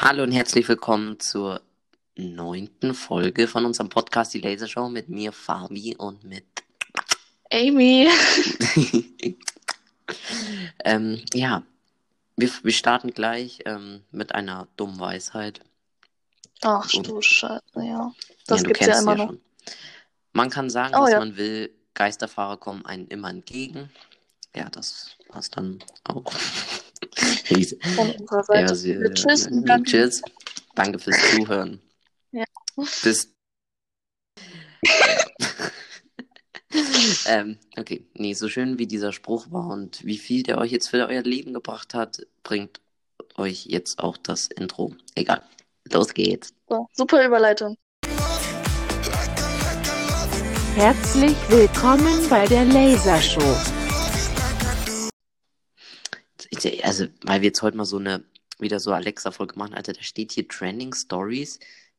Hallo und herzlich willkommen zur neunten Folge von unserem Podcast Die Lasershow mit mir, Fabi und mit Amy. ähm, ja, wir, wir starten gleich ähm, mit einer dummen Weisheit. Ach Und- du Scheiße, ja. Das ja, du gibt's ja immer sie noch. schon. Man kann sagen, Oh, was ja. man will. Geisterfahrer kommen einem immer entgegen. Ja, das war's dann auch. Von unserer Ja, Seite. sie, Wir tschüss äh, und dann- Tschüss. Danke fürs Zuhören. Ja. Bis. ähm, okay. Nee, so schön wie dieser Spruch war und wie viel der euch jetzt für euer Leben gebracht hat, bringt euch jetzt auch das Intro. Egal. Los geht's. So, super Überleitung. Herzlich willkommen bei der Lasershow. Ich- Also, weil wir jetzt heute mal so eine, wieder so Alexa-Folge machen, Alter, da steht hier Trending Stories.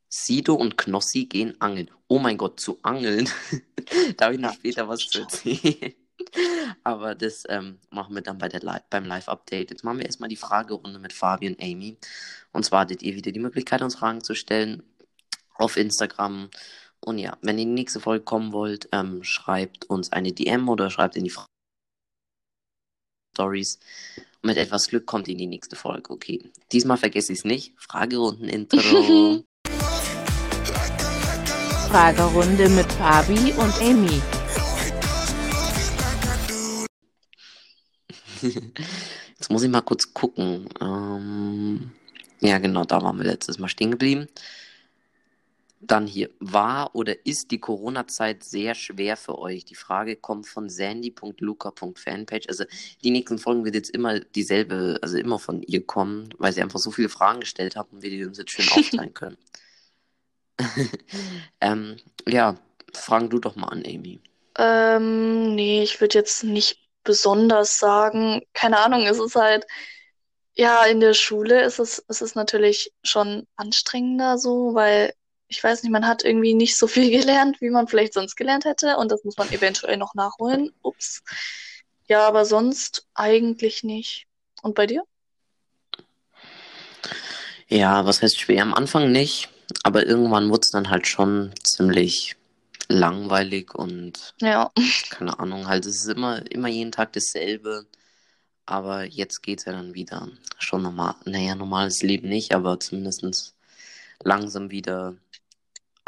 Sido und Knossi gehen angeln. Oh mein Gott, zu angeln. da habe ich noch später was zu erzählen. Aber das ähm, machen wir dann bei der Live beim Live-Update. Jetzt machen wir erstmal die Fragerunde mit Fabi und Amy. Und zwar hattet ihr wieder die Möglichkeit, uns Fragen zu stellen auf Instagram. Und ja, wenn ihr in die nächste Folge kommen wollt, ähm, schreibt uns eine DM oder schreibt in die Fra Stories. Und mit etwas Glück kommt in die nächste Folge. Okay. Diesmal vergesse ich es nicht. Fragerunden-Intro. Fragerunde mit Fabi und Amy. Jetzt muss ich mal kurz gucken. Ähm, ja, genau, da waren wir letztes Mal stehen geblieben. Dann hier. War oder ist die Corona-Zeit sehr schwer für euch? Die Frage kommt von sandy.luca.fanpage. Also die nächsten Folgen wird jetzt immer dieselbe, also immer von ihr kommen, weil sie einfach so viele Fragen gestellt hat und wir die uns jetzt schön aufteilen können. ähm, ja, fragen du doch mal an, Amy. Ähm, nee, ich würde jetzt nicht besonders sagen. Keine Ahnung, es ist halt, ja, in der Schule ist es, es ist natürlich schon anstrengender so, weil ich weiß nicht, man hat irgendwie nicht so viel gelernt, wie man vielleicht sonst gelernt hätte und das muss man eventuell noch nachholen. Ups. Ja, aber sonst eigentlich nicht. Und bei dir? Ja, was heißt schwer? Am Anfang nicht, aber irgendwann wurde es dann halt schon ziemlich langweilig und Ja. keine Ahnung, halt es ist immer, immer jeden Tag dasselbe. Aber jetzt geht's ja dann wieder schon normal, naja, normales Leben nicht, aber zumindest langsam wieder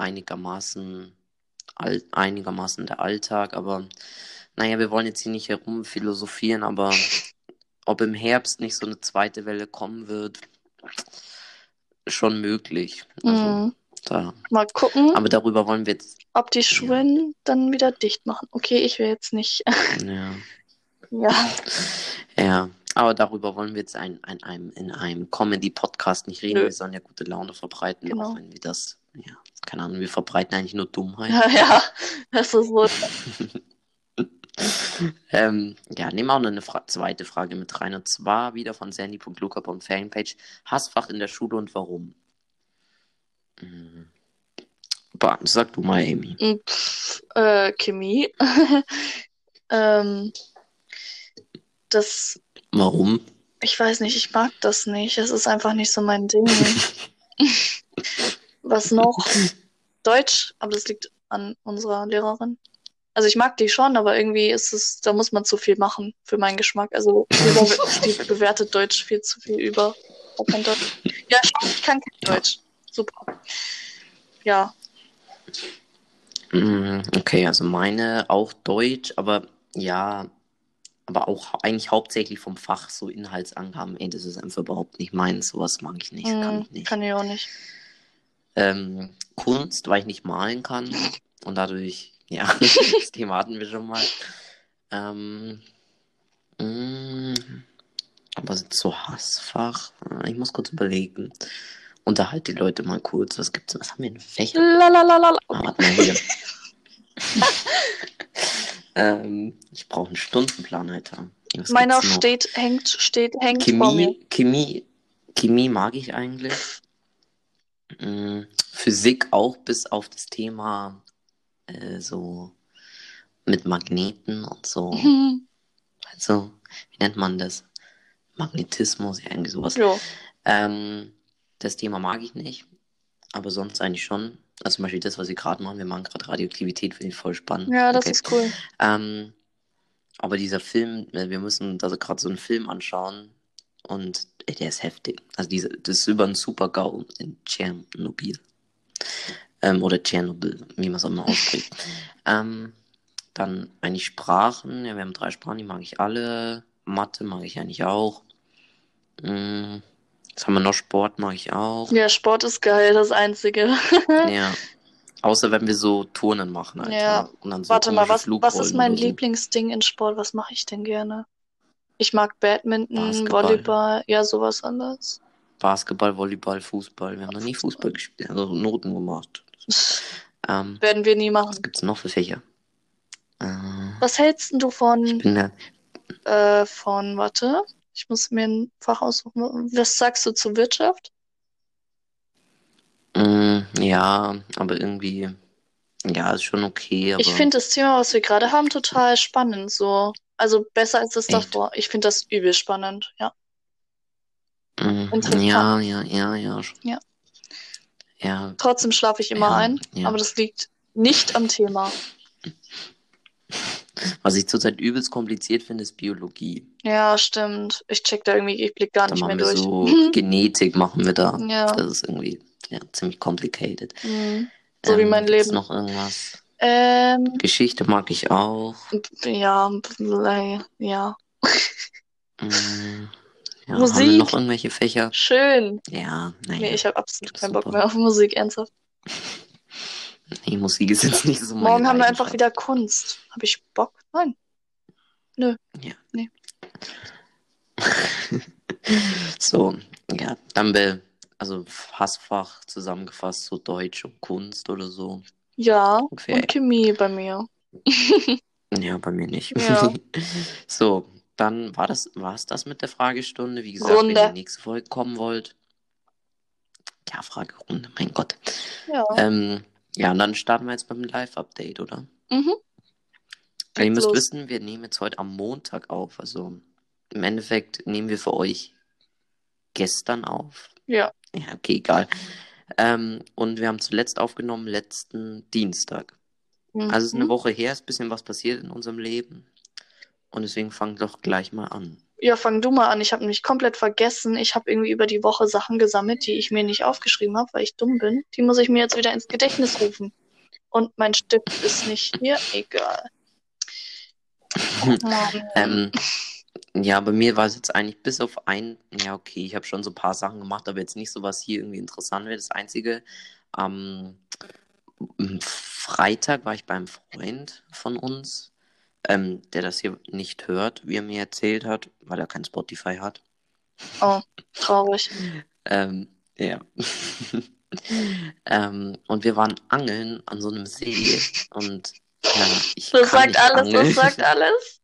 einigermaßen, all, einigermaßen der Alltag. Aber naja, wir wollen jetzt hier nicht herum philosophieren, aber ob im Herbst nicht so eine zweite Welle kommen wird, schon möglich. Also, Mhm. da. Mal gucken, Aber darüber wollen wir jetzt, ob die Schulen dann wieder dicht machen. Okay, ich will jetzt nicht. ja. Ja. Ja, aber darüber wollen wir jetzt ein, ein, einem, in einem Comedy-Podcast nicht reden. Nö. Wir sollen ja gute Laune verbreiten, Genau. auch wenn wir das, ja, keine Ahnung, wir verbreiten eigentlich nur Dummheit. Ja, ja, das ist so. ähm, ja, nehmen wir auch noch eine Fra zweite Frage mit rein. Und zwar wieder von sandy.luca.fanpage. Hassfach in der Schule und warum? Hm. Bah, sag du mal, Amy. Pff, äh, Chemie. ähm, das, Warum? ich weiß nicht, ich mag das nicht. Es ist einfach nicht so mein Ding. Was noch? Deutsch, aber das liegt an unserer Lehrerin. Also ich mag die schon, aber irgendwie ist es, da muss man zu viel machen für meinen Geschmack. Also die, be- die bewertet Deutsch viel zu viel über. Kann Deutsch. Ja, ich kann kein Deutsch. Super. Ja, Mm, Okay, also meine auch Deutsch, aber ja, aber auch eigentlich hauptsächlich vom Fach, so Inhaltsangaben, ey, das ist einfach überhaupt nicht meins, sowas mag ich nicht, kann mm, ich nicht. kann ich auch nicht. Ähm, Kunst, weil ich nicht malen kann und dadurch, ja, das Thema hatten wir schon mal. Ähm, mm, aber so Hassfach, äh, ich muss kurz überlegen. Unterhalt die Leute mal kurz, was gibt's, was haben wir in Fächer? Lalalala. Ah, warte mal hier. ähm, ich brauche einen Stundenplan, Alter. Was Meiner steht, hängt, steht, hängt vor mir. Chemie, Chemie, Chemie mag ich eigentlich. Mm, Physik auch, bis auf das Thema äh, so mit Magneten und so. Mhm. Also, wie nennt man das? Magnetismus, ja, irgendwie sowas. Jo. Ähm, Das Thema mag ich nicht, aber sonst eigentlich schon. Also zum Beispiel das, was wir gerade machen. Wir machen gerade Radioaktivität, finde ich voll spannend. Ja, das Okay. ist cool. Ähm, aber dieser Film, äh, wir müssen also gerade so einen Film anschauen und ey, der ist heftig. Also diese, das ist über einen Super-GAU in Tschernobyl. Ähm, oder Tschernobyl, wie man es auch immer ausspricht. ähm, dann eigentlich Sprachen, ja, wir haben drei Sprachen, die mag ich alle. Mathe mag ich eigentlich auch. Mm, was haben wir noch? Sport mag ich auch. Ja, Sport ist geil, das Einzige. Ja. Außer wenn wir so Turnen machen, Alter. Ja. So Warte mal, was, was ist mein so. Lieblingsding in Sport? Was mache ich denn gerne? Ich mag Badminton, Basketball. Volleyball, ja, sowas anderes. Basketball, Volleyball, Fußball. Wir haben noch nie Fußball gespielt, also Noten gemacht. Ähm, Werden wir nie machen. was gibt's noch für Fächer? Äh, Was hältst du ich von, bin da, äh, von, warte, ich muss mir ein Fach aussuchen. Was sagst du zur Wirtschaft? mm, ja, aber irgendwie, ja, ist schon okay, aber Ich finde das Thema, was wir gerade haben, total spannend, so. Also besser als das Echt? davor. Ich finde das übel spannend, ja. interessant. ja, ja, ja, ja. Ja. Ja, Trotzdem schlafe ich immer Ja, ein, ja. aber das liegt nicht am Thema. was ich zurzeit übelst kompliziert finde, ist Biologie. Ja, stimmt. Ich check da irgendwie, ich blick gar Da nicht mehr wir durch. so Genetik, machen wir da. Ja. Das ist irgendwie, ja, ziemlich complicated. Mhm. So wie Ähm, mein gibt's Leben. noch irgendwas? Ähm, Geschichte mag ich auch. ja, ja. Mm, ja, Musik? Haben wir noch irgendwelche Fächer? Schön. Ja, naja. Nee, ich habe absolut keinen Bock mehr auf Musik, ernsthaft. Nee, Musik ist jetzt nicht so meine Morgen haben wir einfach wieder Kunst. Habe ich Bock? Nein. So, ja, dann be, also Hassfach zusammengefasst, so Deutsch und Kunst oder so. Ja, Ungefähr. und Chemie bei mir. Ja, bei mir nicht. Ja. So, dann war das, das mit der Fragestunde. Wie gesagt, Runde. wenn ihr in die nächste Folge kommen wollt. Ja, Fragerunde, mein Gott. Ja. Ähm, ja, und dann starten wir jetzt dem Live-Update, oder? Mhm. Ja, ihr Geht's müsst los. wissen, wir nehmen jetzt heute am Montag auf. Also im Endeffekt nehmen wir für euch gestern auf. Ja. Ja, okay, egal. Ähm, und wir haben zuletzt aufgenommen letzten Dienstag. Also es ist eine Mhm. Woche her, ist ein bisschen was passiert in unserem Leben. Und deswegen fang doch gleich mal an. Ja, fang du mal an. Ich habe nämlich komplett vergessen. Ich habe irgendwie über die Woche Sachen gesammelt, die ich mir nicht aufgeschrieben habe, weil ich dumm bin. Die muss ich mir jetzt wieder ins Gedächtnis rufen. Und mein Stift ist nicht hier. Egal. Ähm, ja, bei mir war es jetzt eigentlich bis auf ein, ja, okay, ich habe schon so ein paar Sachen gemacht, aber jetzt nicht so, was hier irgendwie interessant wäre. Das Einzige, am Freitag war ich beim Freund von uns, ähm, der das hier nicht hört, wie er mir erzählt hat, weil er kein Spotify hat. Oh, traurig. Ähm, ja. ähm, und wir waren angeln an so einem See und ja, ich Das sagt alles, angeln. das sagt alles.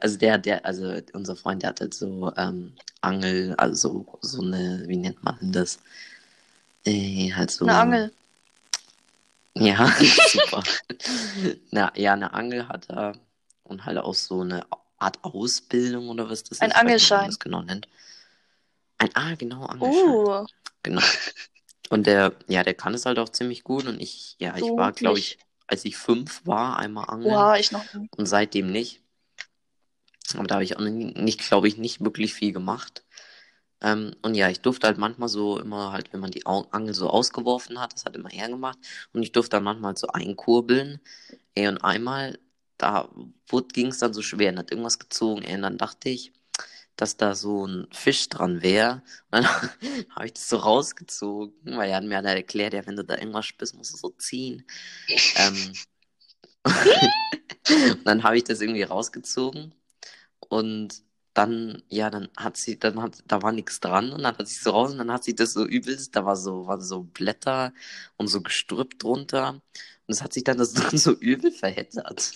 Also der, der, also unser Freund, der hat halt so ähm, Angel, also so eine, wie nennt man das? Äh, halt so. Eine Angel. Ja, super. Na, ja, eine Angel hat er und halt auch so eine Art Ausbildung oder was das Ein ist. Man Angelschein. das genau nennt. Ein, ah, genau, Angelschein. Uh, Genau. Und der, ja, der kann es halt auch ziemlich gut und ich, ja, ich Du war, glaube ich, als ich fünf war, einmal angeln oha, ich noch und seitdem nicht. Aber da habe ich auch nicht, glaube ich, nicht wirklich viel gemacht. Ähm, und ja, ich durfte halt manchmal so immer halt, wenn man die Angel so ausgeworfen hat, das hat immer er gemacht. Und ich durfte dann manchmal so einkurbeln. Ey, und einmal, da ging es dann so schwer und hat irgendwas gezogen. Ey, und dann dachte ich, dass da so ein Fisch dran wäre. Dann habe ich das so rausgezogen, weil er hat mir halt erklärt, ja, wenn du da irgendwas spürst, musst du so ziehen. ähm, und dann habe ich das irgendwie rausgezogen und dann, ja, dann hat sie, dann hat, da war nichts dran und dann hat sie so raus und dann hat sie das so übelst, da war so, waren so Blätter und so Gestrüpp drunter und es hat sich dann das dann so übel verheddert.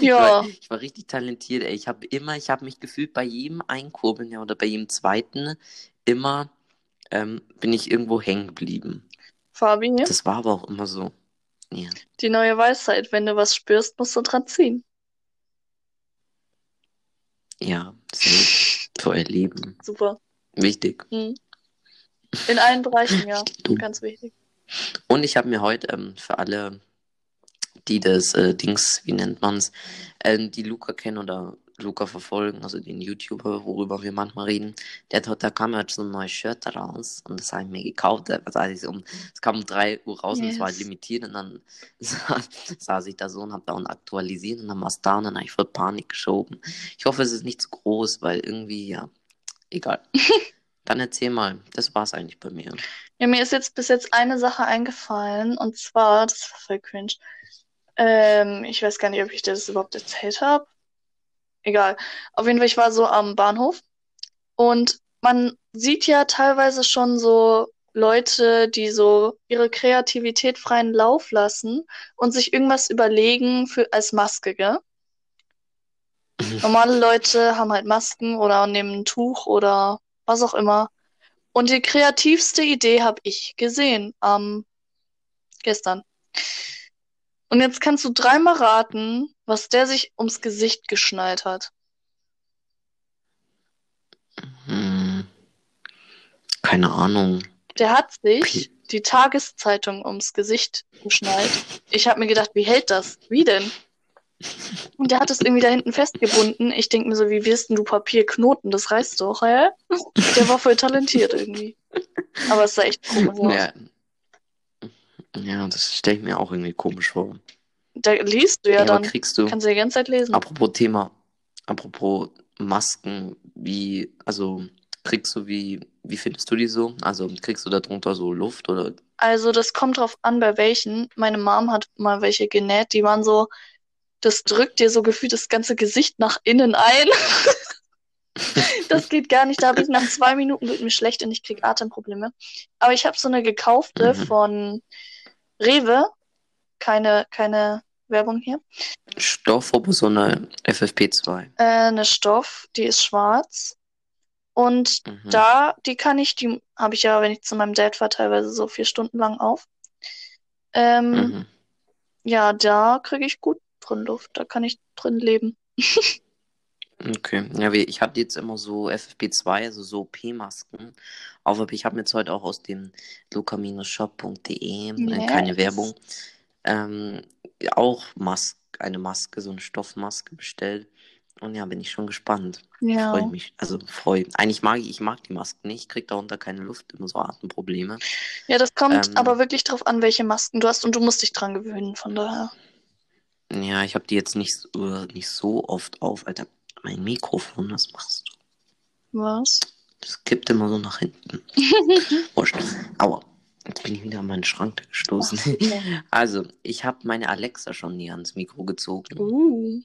Ich Ja, war, ich war richtig talentiert, ey. Ich habe immer, ich habe mich gefühlt bei jedem Einkurbeln, ja, oder bei jedem zweiten, immer ähm, bin ich irgendwo hängen geblieben. Fabi, Das war aber auch immer so. Ja. die neue Weisheit. Wenn du was spürst, musst du dran ziehen. Ja, für euer Leben. Super. Wichtig. Hm. In allen Bereichen, ja. Du. Ganz wichtig. Und ich habe mir heute ähm, für alle, die das äh, Dings, wie nennt man's, ähm, die Luca kennen oder Luca verfolgen, also den YouTuber, worüber wir manchmal reden, der hat, heute- da kam halt so ein neues Shirt raus und das habe ich mir gekauft. Also als um, es kam um 3 Uhr raus und es war Yes. limitiert und dann sa- saß ich da so und habe da und aktualisiert und dann war es da und dann habe ich voll Panik geschoben. Ich hoffe, es ist nicht zu groß, weil irgendwie, ja, egal. Dann erzähl mal, das war's eigentlich bei mir. Ja, mir ist jetzt bis jetzt eine Sache eingefallen und zwar, das war voll cringe. Ähm, ich weiß gar nicht, ob ich dir das überhaupt erzählt habe. Egal. Auf jeden Fall, ich war so am Bahnhof und man sieht ja teilweise schon so Leute, die so ihre Kreativität freien Lauf lassen und sich irgendwas überlegen für als Maske, gell? Normale Leute haben halt Masken oder nehmen ein Tuch oder was auch immer. Und die kreativste Idee habe ich gesehen ähm, gestern. Und jetzt kannst du dreimal raten, was der sich ums Gesicht geschnallt hat. Hm, keine Ahnung. Der hat sich die Tageszeitung ums Gesicht geschnallt. Ich habe mir gedacht, wie hält das? Wie denn? Und der hat es irgendwie da hinten festgebunden. Ich denke mir so, wie wirst denn du Papier knoten? Das reißt doch, hä? Der war voll talentiert irgendwie. Aber es sah echt komisch aus. Ja, ja das stelle ich mir auch irgendwie komisch vor. Da liest du ja Ja, dann. kriegst du, Kannst du die ganze Zeit lesen. apropos Thema, apropos Masken, wie, also kriegst du wie, wie findest du die so? Also kriegst du da drunter so Luft oder? Also das kommt drauf an, bei welchen. Meine Mom hat mal welche genäht, die waren so, das drückt dir so gefühlt das ganze Gesicht nach innen ein. Das geht gar nicht. Da habe ich nach zwei Minuten wird mir schlecht und ich krieg Atemprobleme. Aber ich habe so eine gekaufte Mhm. von Rewe. Keine, keine Werbung hier. Stoff, aber so eine FFP2. Äh, eine Stoff, die ist schwarz. Und Mhm. da, die kann ich, die habe ich ja, wenn ich zu meinem Dad war, teilweise so vier Stunden lang auf. Ähm, Mhm. Ja, da kriege ich gut drin Luft. Da kann ich drin leben. Okay, ja, wie- ich hatte jetzt immer so FFP2, also so OP-Masken. Aber ich habe mir jetzt heute auch aus dem luca-shop.de, äh, keine Yes. Werbung, ähm, auch Mas eine Maske, so eine Stoffmaske bestellt. Und ja, bin ich schon gespannt. Ja. Freue mich. Also freu. Eigentlich mag ich, ich mag die Masken nicht. Ich krieg darunter keine Luft, immer so Atemprobleme. Ja, das kommt Ähm, aber wirklich drauf an, welche Masken du hast und du musst dich dran gewöhnen, von daher. Ja, ich habe die jetzt nicht, so- nicht so oft auf. Alter, mein Mikrofon, was machst du? Was? Das kippt immer so nach hinten. Wurscht. Aua. Jetzt bin ich wieder an meinen Schrank gestoßen. Also, ich habe meine Alexa schon nie ans Mikro gezogen. Uh.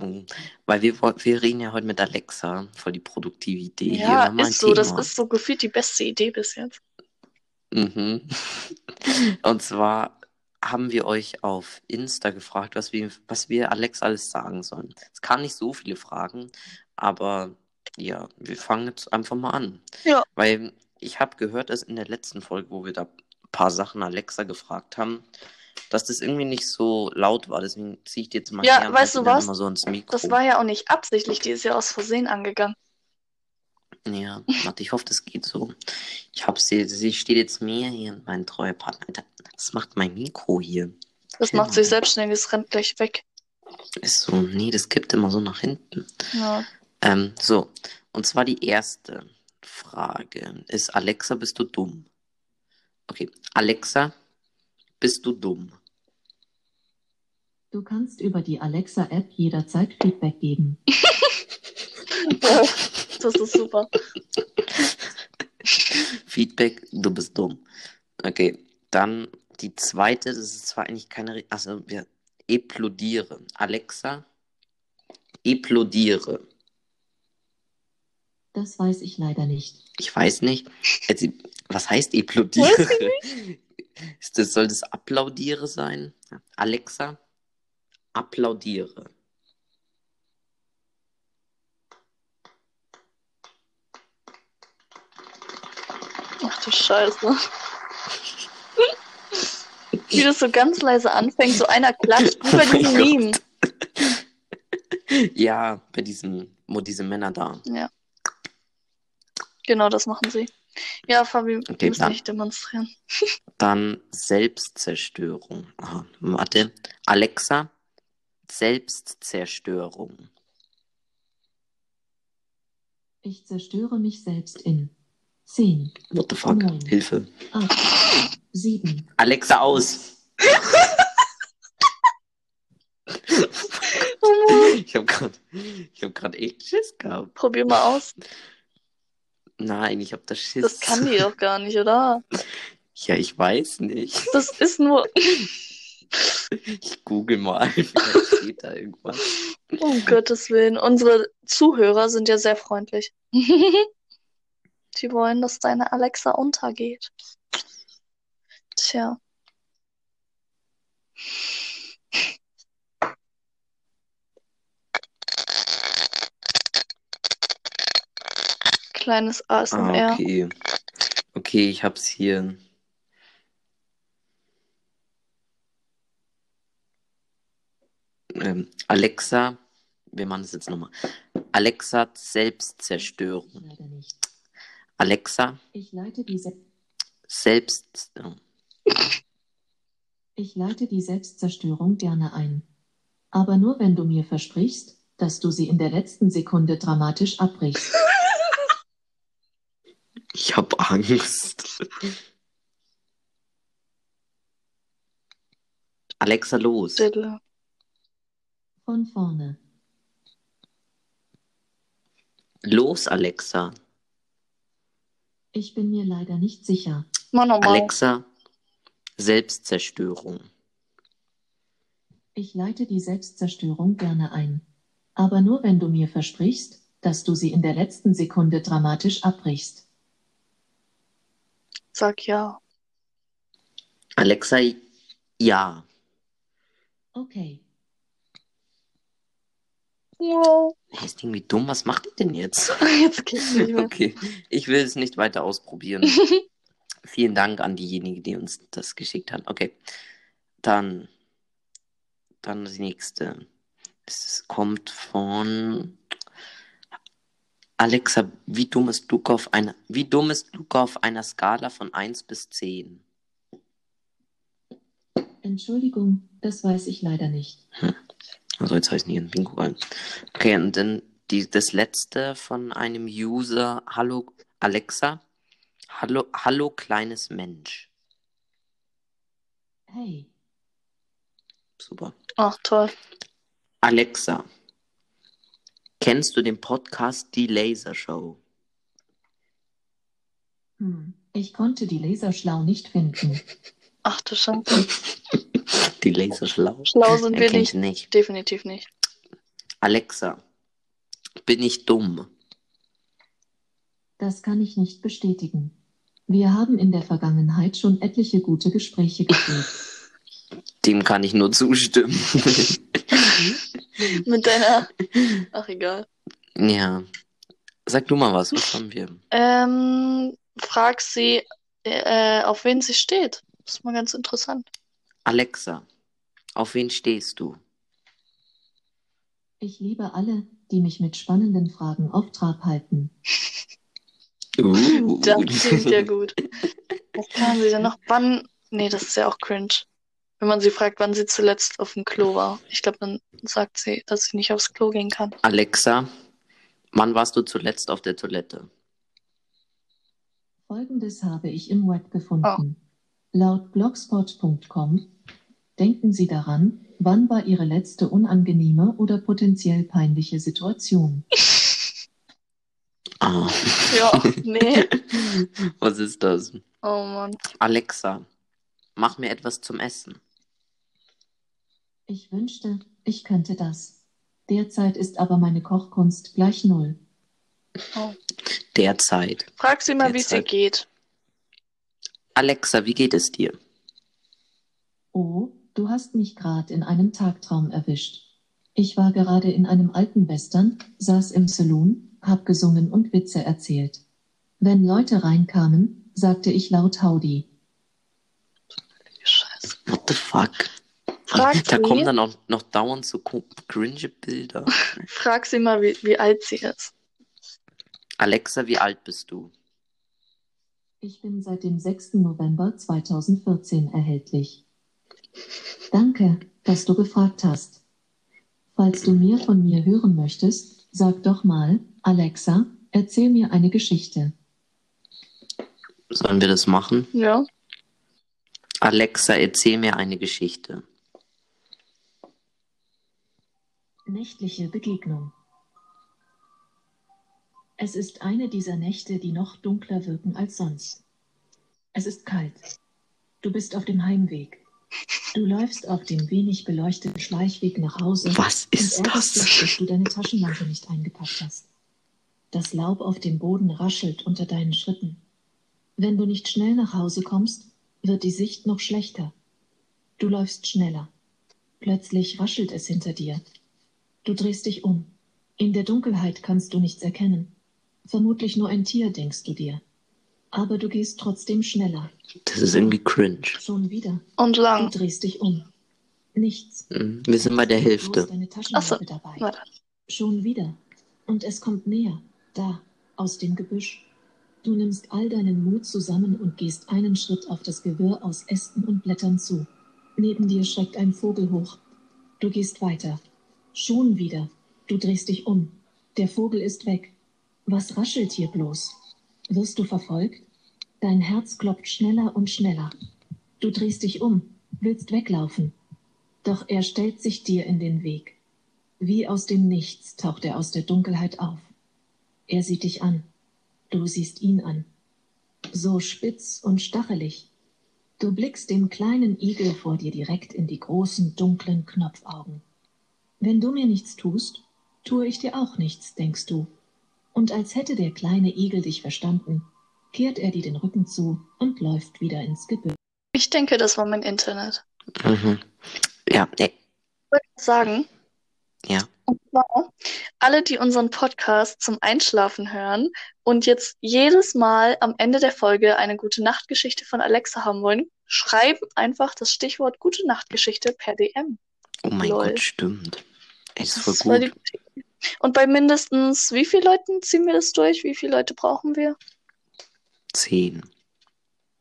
Mhm. Weil wir, wir reden ja heute mit Alexa voll die produktive Idee. Hier, wir Ja, ein ist so. Das Thema. ist so gefühlt die beste Idee bis jetzt. Mhm. Und zwar haben wir euch auf Insta gefragt, was wir, was wir Alex alles sagen sollen. Es kamen nicht so viele Fragen, aber ja, wir fangen jetzt einfach mal an. Ja. Weil ich habe gehört, dass in der letzten Folge, wo wir da ein paar Sachen Alexa gefragt haben, dass das irgendwie nicht so laut war. Deswegen ziehe ich die jetzt mal Ja, weißt du was? immer so ins Mikro. Das war ja auch nicht absichtlich. Die ist ja aus Versehen angegangen. Ja, warte, ich hoffe, das geht so. Ich hab sie, sie steht jetzt mir hier und mein treuer Partner. Was macht mein Mikro hier? Das Genau. macht sich selbstständig, es rennt gleich weg. Ist so, nee, das kippt immer so nach hinten. Ja. Ähm, so, und zwar die erste Frage ist, Alexa, bist du dumm? Okay, Alexa, bist du dumm? Du kannst über die Alexa-App jederzeit Feedback geben. Das ist super. Feedback, du bist dumm. Okay, dann die zweite, das ist zwar eigentlich keine, also wir eplodiere. Alexa, eplodiere. Das weiß ich leider nicht. Ich weiß nicht. Jetzt, was heißt eplodiere? Das, soll das applaudiere sein? Alexa, applaudiere. Ach du Scheiße. Wie das so ganz leise anfängt, so einer klatscht über mein diesen Gott. Meme. Ja, bei diesem, wo diese Männer da. Ja. Genau, das machen sie. Ja, Fabi, Okay, okay, müssen dann. nicht demonstrieren. Dann Selbstzerstörung. Aha, warte. Alexa, Selbstzerstörung. Ich zerstöre mich selbst in 10, What the fuck? Neun. Hilfe. 8, 7, Alexa aus. ich habe gerade ich hab grad echt Schiss gehabt. Probier mal aus. Nein, ich habe da Schiss. Das kann die doch gar nicht, oder? Ja, ich weiß nicht. Das ist nur. Ich google mal. Vielleicht steht da irgendwas. Um Gottes Willen. Unsere Zuhörer sind ja sehr freundlich. Die wollen, dass deine Alexa untergeht. Tja. Kleines Ah, ASMR. okay. Okay, ich hab's hier. Ähm, Alexa, wir machen das jetzt nochmal. Alexa, Selbstzerstörung. Alexa, Ich leite die, Se Selbst. ich leite die Selbstzerstörung gerne ein. Aber nur wenn du mir versprichst, dass du sie in der letzten Sekunde dramatisch abbrichst. Ich hab Angst. Alexa, los. Von vorne. Los, Alexa. Ich bin mir leider nicht sicher. Mal normal. Alexa, Selbstzerstörung. Ich leite die Selbstzerstörung gerne ein. Aber nur wenn du mir versprichst, dass du sie in der letzten Sekunde dramatisch abbrichst. Sag ja. Alexa, ja. Okay. Wow. Hä, ist irgendwie dumm. Was macht die denn jetzt? Jetzt geht's nicht mehr. Okay, ich will es nicht weiter ausprobieren. Vielen Dank an diejenige, die uns das geschickt hat. Okay, dann, dann das nächste. Es kommt von Alexa. Wie dumm ist Luca auf einer, wie dumm ist Luca auf einer Skala von 1 bis 10? Entschuldigung, das weiß ich leider nicht. Also jetzt heißt nicht in Bingo rein. Okay, und dann die, das letzte von einem User. Hallo Alexa. Hallo, hallo kleines Mensch. Hey, Super. Ach, toll. Alexa, kennst du den Podcast Die Lasershow? hm, ich konnte die Laserschlau nicht finden. Ach du Scheiße. Die Laserschlau? Schlau sind Er wir nicht. nicht. Definitiv nicht. Alexa, bin ich dumm? Das kann ich nicht bestätigen. Wir haben in der Vergangenheit schon etliche gute Gespräche geführt. Dem kann ich nur zustimmen. Mit deiner. Ach, egal. ja. Sag du mal was, was haben wir? Ähm, frag sie, äh, auf wen sie steht. Das ist mal ganz interessant. Alexa, auf wen stehst du? Ich liebe alle, die mich mit spannenden Fragen auf Trab halten. Uh. Das klingt ja gut. Was kann sie denn noch? Wann? Nee, das ist ja auch cringe. Wenn man sie fragt, wann sie zuletzt auf dem Klo war. Ich glaube, dann sagt sie, dass sie nicht aufs Klo gehen kann. Alexa, wann warst du zuletzt auf der Toilette? Folgendes habe ich im Web gefunden. Laut blogspot.com denken Sie daran, wann war Ihre letzte unangenehme oder potenziell peinliche Situation? Ah. Ja, nee. Was ist das? Oh Mann. Alexa, mach mir etwas zum Essen. Ich wünschte, ich könnte das. Derzeit ist aber meine Kochkunst gleich null. Derzeit. Frag sie mal, wie es ihr geht. Alexa, wie geht es dir? Oh, du hast mich grad in einem Tagtraum erwischt. Ich war gerade in einem alten Western, saß im Saloon, hab gesungen und Witze erzählt. Wenn Leute reinkamen, sagte ich laut Howdy. Scheiße. What the fuck? Frag Da sie, kommen dann auch noch dauernd so cringe Bilder. frag sie mal, wie, wie alt sie ist. Alexa, wie alt bist du? Ich bin seit dem 6. November 2014 erhältlich. Danke, dass du gefragt hast. Falls du mehr von mir hören möchtest, sag doch mal, Alexa, erzähl mir eine Geschichte. Sollen wir das machen? Ja. Alexa, erzähl mir eine Geschichte. Nächtliche Begegnung. Es ist eine dieser Nächte, die noch dunkler wirken als sonst. Es ist kalt. Du bist auf dem Heimweg. Du läufst auf dem wenig beleuchteten Schleichweg nach Hause Was ist das? dich, dass du deine Taschenlampe nicht eingepackt hast. Das Laub auf dem Boden raschelt unter deinen Schritten. Wenn du nicht schnell nach Hause kommst, wird die Sicht noch schlechter. Du läufst schneller. Plötzlich raschelt es hinter dir. Du drehst dich um. In der Dunkelheit kannst du nichts erkennen. Vermutlich nur ein Tier, denkst du dir. Aber du gehst trotzdem schneller. Das ist irgendwie cringe. Schon wieder. Und Du lang. drehst dich um. Nichts. Mhm, Wir sind bei der Du hast Hälfte. deine Taschenlampe dabei. Warte. Schon wieder. Und es kommt näher. Da, aus dem Gebüsch. Du nimmst all deinen Mut zusammen und gehst einen Schritt auf das Gewirr aus Ästen und Blättern zu. Neben dir schreckt ein Vogel hoch. Du gehst weiter. Schon wieder. Du drehst dich um. Der Vogel ist weg. Was raschelt hier bloß? Wirst du verfolgt? Dein Herz klopft schneller und schneller. Du drehst dich um, willst weglaufen. Doch er stellt sich dir in den Weg. Wie aus dem Nichts taucht er aus der Dunkelheit auf. Er sieht dich an. Du siehst ihn an. So spitz und stachelig. Du blickst dem kleinen Igel vor dir direkt in die großen, dunklen Knopfaugen. Wenn du mir nichts tust, tue ich dir auch nichts, denkst du. Und als hätte der kleine Igel dich verstanden, kehrt er dir den Rücken zu und läuft wieder ins Gebüsch. Ich denke, das war mein Internet. Mhm. Ja, nee, Ich wollte sagen, ja. und zwar, alle, die unseren Podcast zum Einschlafen hören und jetzt jedes Mal am Ende der Folge eine gute Nachtgeschichte von Alexa haben wollen, schreiben einfach das Stichwort gute Nachtgeschichte per DM. Oh mein Lol. Gott, stimmt. Ey, das ist voll Das war die gut. Und bei mindestens wie vielen Leuten ziehen wir das durch? Wie viele Leute brauchen wir? Zehn.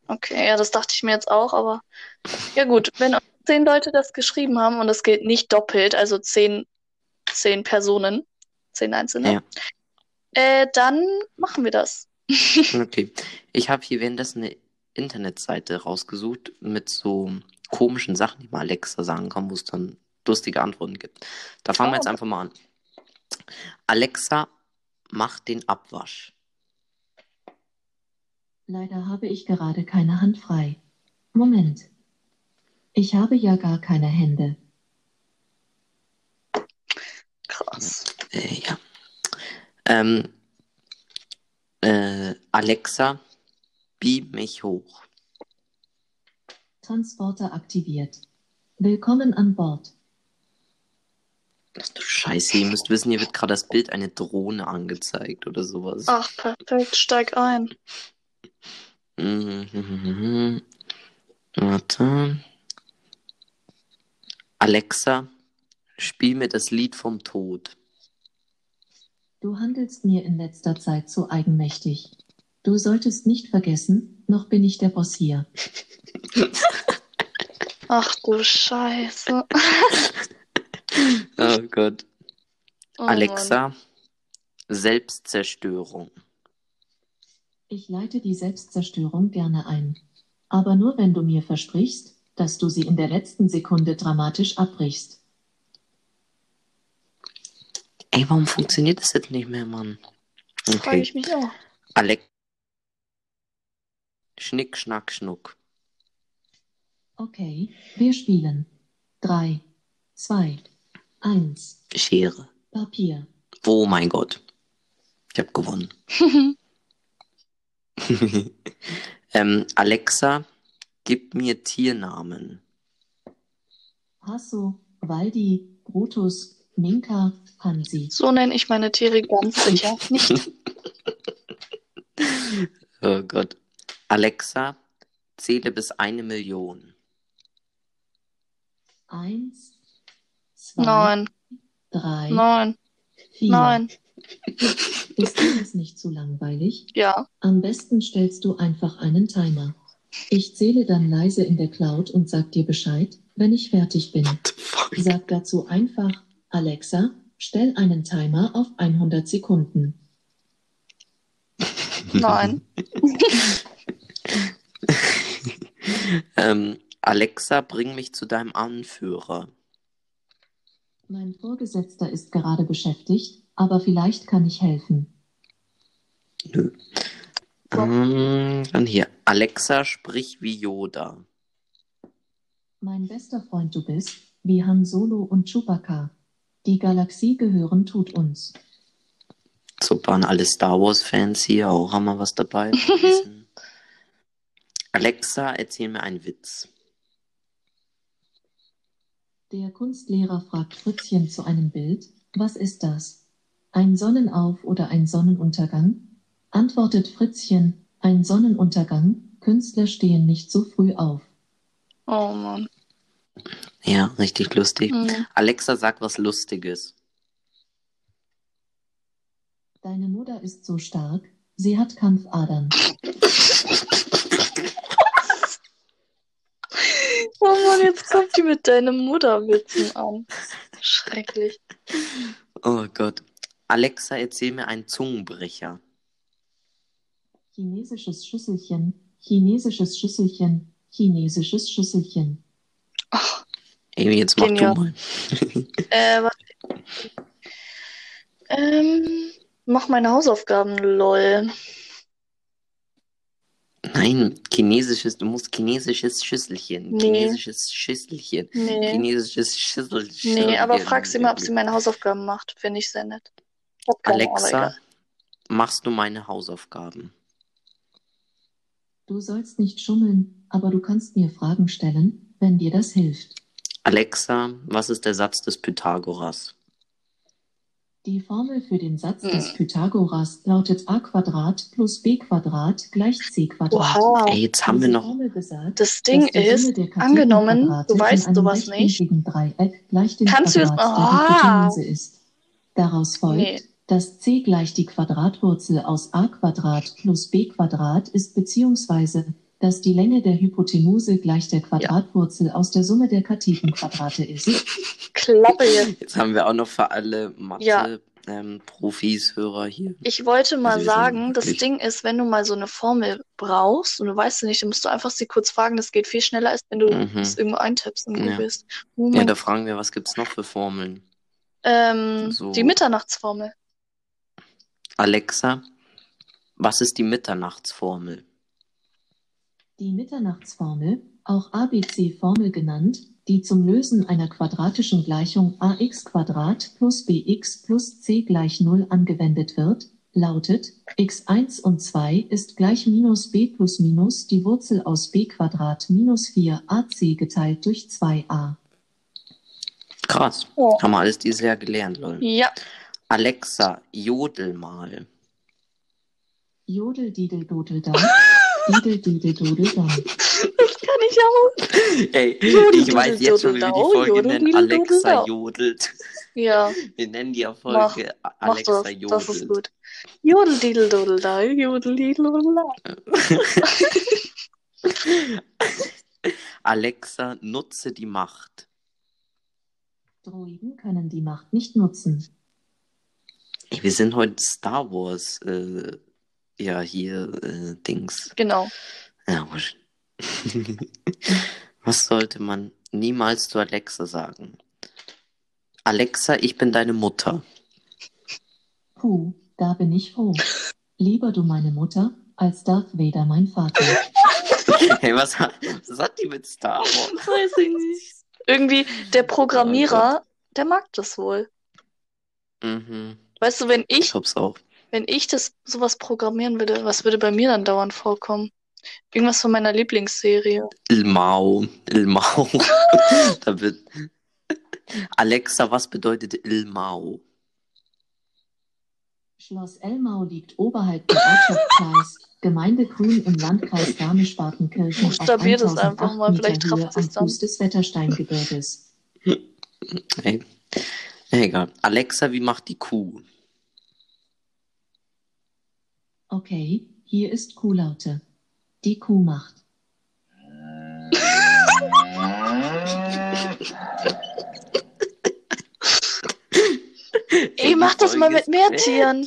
Okay, ja, das dachte ich mir jetzt auch, aber ja gut, wenn zehn Leute das geschrieben haben und das gilt nicht doppelt, also zehn, zehn Personen, zehn Einzelne, Ja. äh, dann machen wir das. Okay. Ich habe hier währenddessen eine Internetseite rausgesucht mit so komischen Sachen, die man Alexa sagen kann, wo es dann lustige Antworten gibt. Da fangen wir Oh. jetzt einfach mal an. Alexa, mach den Abwasch. Leider habe ich gerade keine Hand frei. Moment. Ich habe ja gar keine Hände. Krass. Äh, ja. Ähm, äh, Alexa, beam mich hoch. Transporter aktiviert. Willkommen an Bord. Ach du Scheiße, ihr müsst wissen, hier wird gerade das Bild eine Drohne angezeigt oder sowas. Ach, perfekt, steig ein. Mhm. Warte. Alexa, spiel mir das Lied vom Tod. Du handelst mir in letzter Zeit zu eigenmächtig. Du solltest nicht vergessen, noch bin ich der Boss hier. Ach du Scheiße. Oh Gott. Oh Mann. Alexa, Selbstzerstörung. Ich leite die Selbstzerstörung gerne ein. Aber nur wenn du mir versprichst, dass du sie in der letzten Sekunde dramatisch abbrichst. Ey, warum funktioniert das jetzt nicht mehr, Mann? Das frage Okay. ich mich auch. Alex. Schnick, schnack, schnuck. Okay, wir spielen. Drei, zwei, eins. Schere. Papier. Oh mein Gott. Ich habe gewonnen. ähm, Alexa, gib mir Tiernamen. Hasso, Waldi, Brutus, Minka, Hansi. So nenne ich meine Tiere ganz sicher nicht. Oh Gott. Alexa, zähle bis eine Million. Eins, zwei, Nein, drei, nein, vier. nein. Ist dir das nicht zu langweilig? Ja. Am besten stellst du einfach einen Timer. Ich zähle dann leise in der Cloud und sag dir Bescheid, wenn ich fertig bin. Sag dazu einfach, Alexa, stell einen Timer auf 100 Sekunden. Nein. ähm, Alexa, bring mich zu deinem Anführer. Mein Vorgesetzter ist gerade beschäftigt, aber vielleicht kann ich helfen. Nö. Ähm, dann hier. Alexa, sprich wie Yoda. Mein bester Freund du bist, wie Han Solo und Chewbacca. Die Galaxie gehören tut uns. So waren alle Star Wars-Fans hier auch haben wir was dabei. Alexa, erzähl mir einen Witz. Der Kunstlehrer fragt Fritzchen zu einem Bild, was ist das? Ein Sonnenauf- oder ein Sonnenuntergang? Antwortet Fritzchen, ein Sonnenuntergang, Künstler stehen nicht so früh auf. Oh Mann. Ja, richtig lustig. Mhm. Alexa, sag was Lustiges. Deine Mutter ist so stark, sie hat Kampfadern. Oh Mann, jetzt kommt die mit deinem Mutterwitzen an. Schrecklich. Oh Gott. Alexa, erzähl mir einen Zungenbrecher. Chinesisches Schüsselchen, chinesisches Schüsselchen, chinesisches Schüsselchen. Ach, Amy, jetzt mach Genial. du mal. äh, was? Ähm, mach meine Hausaufgaben, lol. Nein, chinesisches, du musst chinesisches Schüsselchen. Nee. Chinesisches Schüsselchen. Nee. Chinesisches Schüsselchen. Nee, aber frag sie mal, ob sie meine Hausaufgaben macht. Finde ich sehr nett. Alexa, machst du meine Hausaufgaben? Du sollst nicht schummeln, aber du kannst mir Fragen stellen, wenn dir das hilft. Alexa, was ist der Satz des Pythagoras? Die Formel für den Satz Hm. des Pythagoras lautet a Quadrat plus b Quadrat gleich c Quadrat. Oha. Ey, jetzt haben wir noch. Formel besagt, Das Ding ist, angenommen, du weißt sowas nicht. rechtwinkligen Dreieck gleich dem Kannst du Ah. der Hypotenuse ist. Daraus folgt, Nee. dass c gleich die Quadratwurzel aus a Quadrat plus b Quadrat ist beziehungsweise dass die Länge der Hypotenuse gleich der Quadratwurzel aus der Summe der Kathetenquadrate ist. Klappe jetzt. Jetzt haben wir auch noch für alle Ja. Mathe-Profis, Hörer hier. Ich wollte mal Also sagen, das Ding ist, wenn du mal so eine Formel brauchst und du weißt sie nicht, dann musst du einfach sie kurz fragen. Das geht viel schneller, als wenn du Mhm. es irgendwo eintippst und Ja. googelst. Oh Ja, da fragen wir, was gibt's noch für Formeln? ähm, so- Die Mitternachtsformel. Alexa, was ist die Mitternachtsformel? Die Mitternachtsformel, auch ABC-Formel genannt, die zum Lösen einer quadratischen Gleichung ax plus bx plus c gleich 0 angewendet wird, lautet x1 und 2 ist gleich minus b plus minus die Wurzel aus b Quadrat minus 4ac geteilt durch 2a. Krass. Oh. Haben wir alles dieses Jahr gelernt, Leute. Ja, Alexa, jodel mal. Jodel didel dodel da, das kann ich auch. Ey, Jodel, ich weiß dudel, jetzt schon, wie dudel, die Folge jodel, nennen. dudel, Alexa jodelt. Ja, Wir nennen die mach, Folge mach Alexa das. jodelt. Das ist gut. Jodel, didel, dodel, da, jodel, didel, dodel, da. Alexa, nutze die Macht. Droiden können die Macht nicht nutzen. Ey, wir sind heute Star Wars, äh, ja, hier, äh, Dings. Genau. Ja, wurscht. Was sollte man niemals zu Alexa sagen? Alexa, ich bin deine Mutter. Puh, da bin ich froh. Lieber du meine Mutter, als Darth Vader mein Vater. Hey, was hat, was hat die mit Star Wars? Weiß ich nicht. Irgendwie, der Programmierer, der mag das wohl. Mhm, Weißt du, wenn ich ich, glaub's auch. Wenn ich das sowas programmieren würde, was würde bei mir dann dauernd vorkommen? Irgendwas von meiner Lieblingsserie. Ilmau, Ilmau. da wird... Alexa, was bedeutet Ilmau? Schloss Elmau liegt oberhalb der Ortschaftskreis, Gemeinde Grün im Landkreis Garmisch-Partenkirchen Buchstabier das 1008 einfach mal, vielleicht rafft es am dann. Fuß des Wettersteingebirges. Hey. Egal. Alexa, wie macht die Kuh? Okay, hier ist Kuhlaute. Die Kuh macht. Ey, mach das mal mit mehr Tieren.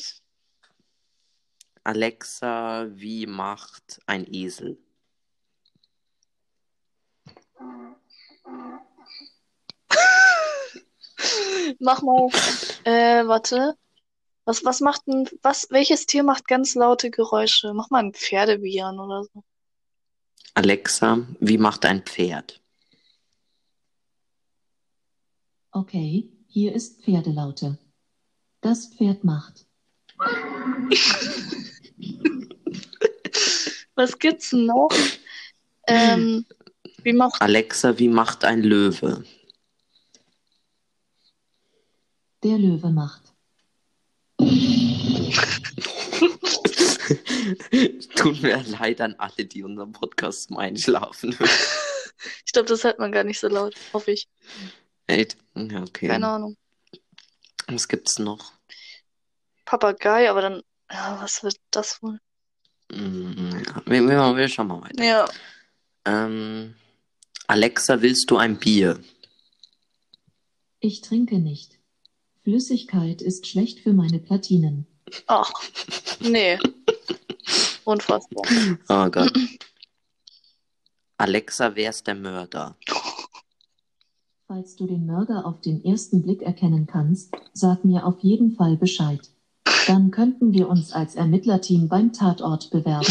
Alexa, wie macht ein Esel? Mach mal. Äh, warte. Was, was macht ein, was, welches Tier macht ganz laute Geräusche? Mach mal ein Pferdebieren oder so. Alexa, wie macht ein Pferd? Okay, hier ist Pferdelaute. Das Pferd macht. Was gibt's noch? Ähm, wie macht, Alexa, wie macht ein Löwe? Der Löwe macht. Tut mir leid an alle, die unseren Podcast Einschlafen ich glaube, das hört man gar nicht so laut, hoffe ich. Echt? Ja, okay. Keine Ahnung. Was gibt's noch? Papagei, aber dann, ja, was wird das wohl? Mm, Ja, wir, wir, wir schauen mal weiter. Ja, Ähm, Alexa, willst du ein Bier? Ich trinke nicht. Flüssigkeit ist schlecht für meine Platinen. ach, nee. Unfassbar. Oh Gott. Alexa, wer ist der Mörder? Falls du den Mörder auf den ersten Blick erkennen kannst, sag mir auf jeden Fall Bescheid. Dann könnten wir uns als Ermittlerteam beim Tatort bewerben.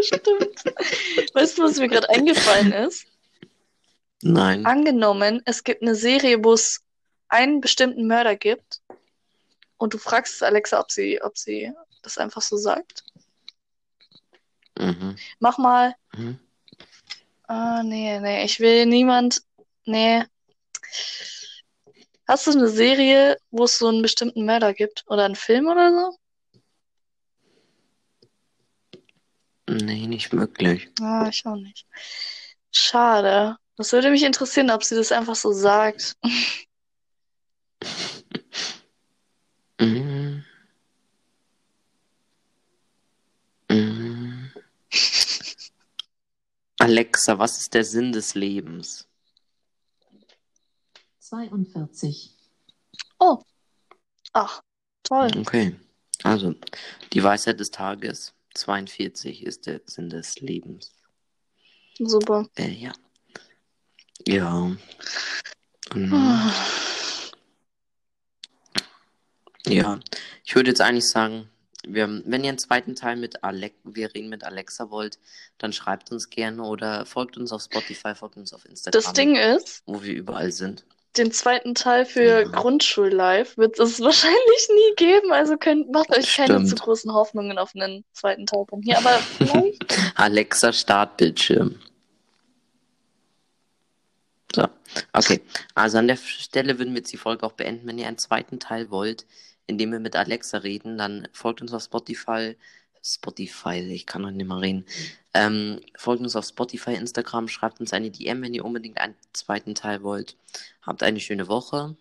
Stimmt. Weißt du, was mir gerade eingefallen ist? Nein. Angenommen, es gibt eine Serie, wo es einen bestimmten Mörder gibt und du fragst Alexa, ob sie, ob sie das einfach so sagt. Mhm. Mach mal. Mhm. Ah, nee, nee, ich will niemand. Nee. Hast du eine Serie, wo es so einen bestimmten Mörder gibt? Oder einen Film oder so? Nee, nicht wirklich. Ah, ich auch nicht. Schade. Das würde mich interessieren, ob sie das einfach so sagt. Mhm. Mhm. Alexa, was ist der Sinn des Lebens? 42. Oh. Ach, toll. Okay. Also, die Weisheit des Tages. 42 ist der Sinn des Lebens. Super. Äh, ja. Ja. Mhm. Ja, ich würde jetzt eigentlich sagen, wir, wenn ihr einen zweiten Teil mit Alex, wir reden mit Alexa wollt, dann schreibt uns gerne oder folgt uns auf Spotify, folgt uns auf Instagram, Das Ding ist, wo wir überall sind. den zweiten Teil für Ja. Grundschullife wird es wahrscheinlich nie geben. Also könnt, macht euch keine Stimmt. zu großen Hoffnungen auf einen zweiten Teil von hier. Aber vielleicht. Alexa Startbildschirm. So, okay. Also an der Stelle würden wir jetzt die Folge auch beenden. Wenn ihr einen zweiten Teil wollt, in dem wir mit Alexa reden, dann folgt uns auf Spotify. Spotify, ich kann heute nicht mehr reden. Ähm, folgt uns auf Spotify, Instagram, schreibt uns eine DM, wenn ihr unbedingt einen zweiten Teil wollt. Habt eine schöne Woche.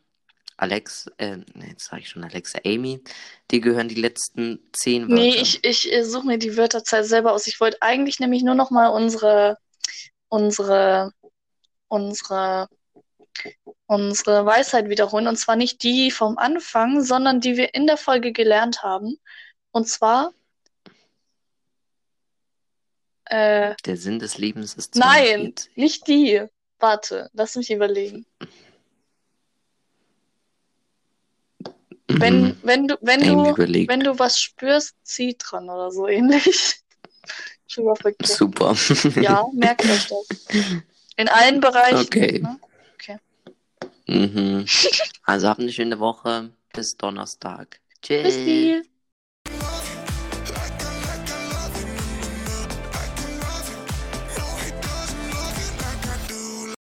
Alex, äh, jetzt sage ich schon Alexa, Amy, dir gehören die letzten zehn Wörter. Nee, ich, ich äh, suche mir die Wörterzahl selber aus. Ich wollte eigentlich nämlich nur noch mal unsere, unsere, unsere, unsere Weisheit wiederholen. Und zwar nicht die vom Anfang, sondern die wir in der Folge gelernt haben. Und zwar, äh, Der Sinn des Lebens ist nein, 42. nicht die. Warte, lass mich überlegen. Wenn, Mhm. wenn du, wenn du, überlegt. wenn du was spürst, zieh dran oder so ähnlich. Super. Ja, merkt euch das. In allen Bereichen. Okay. Ne? Mhm. Also habt eine schöne Woche. Bis Donnerstag. Tschüss. Bis.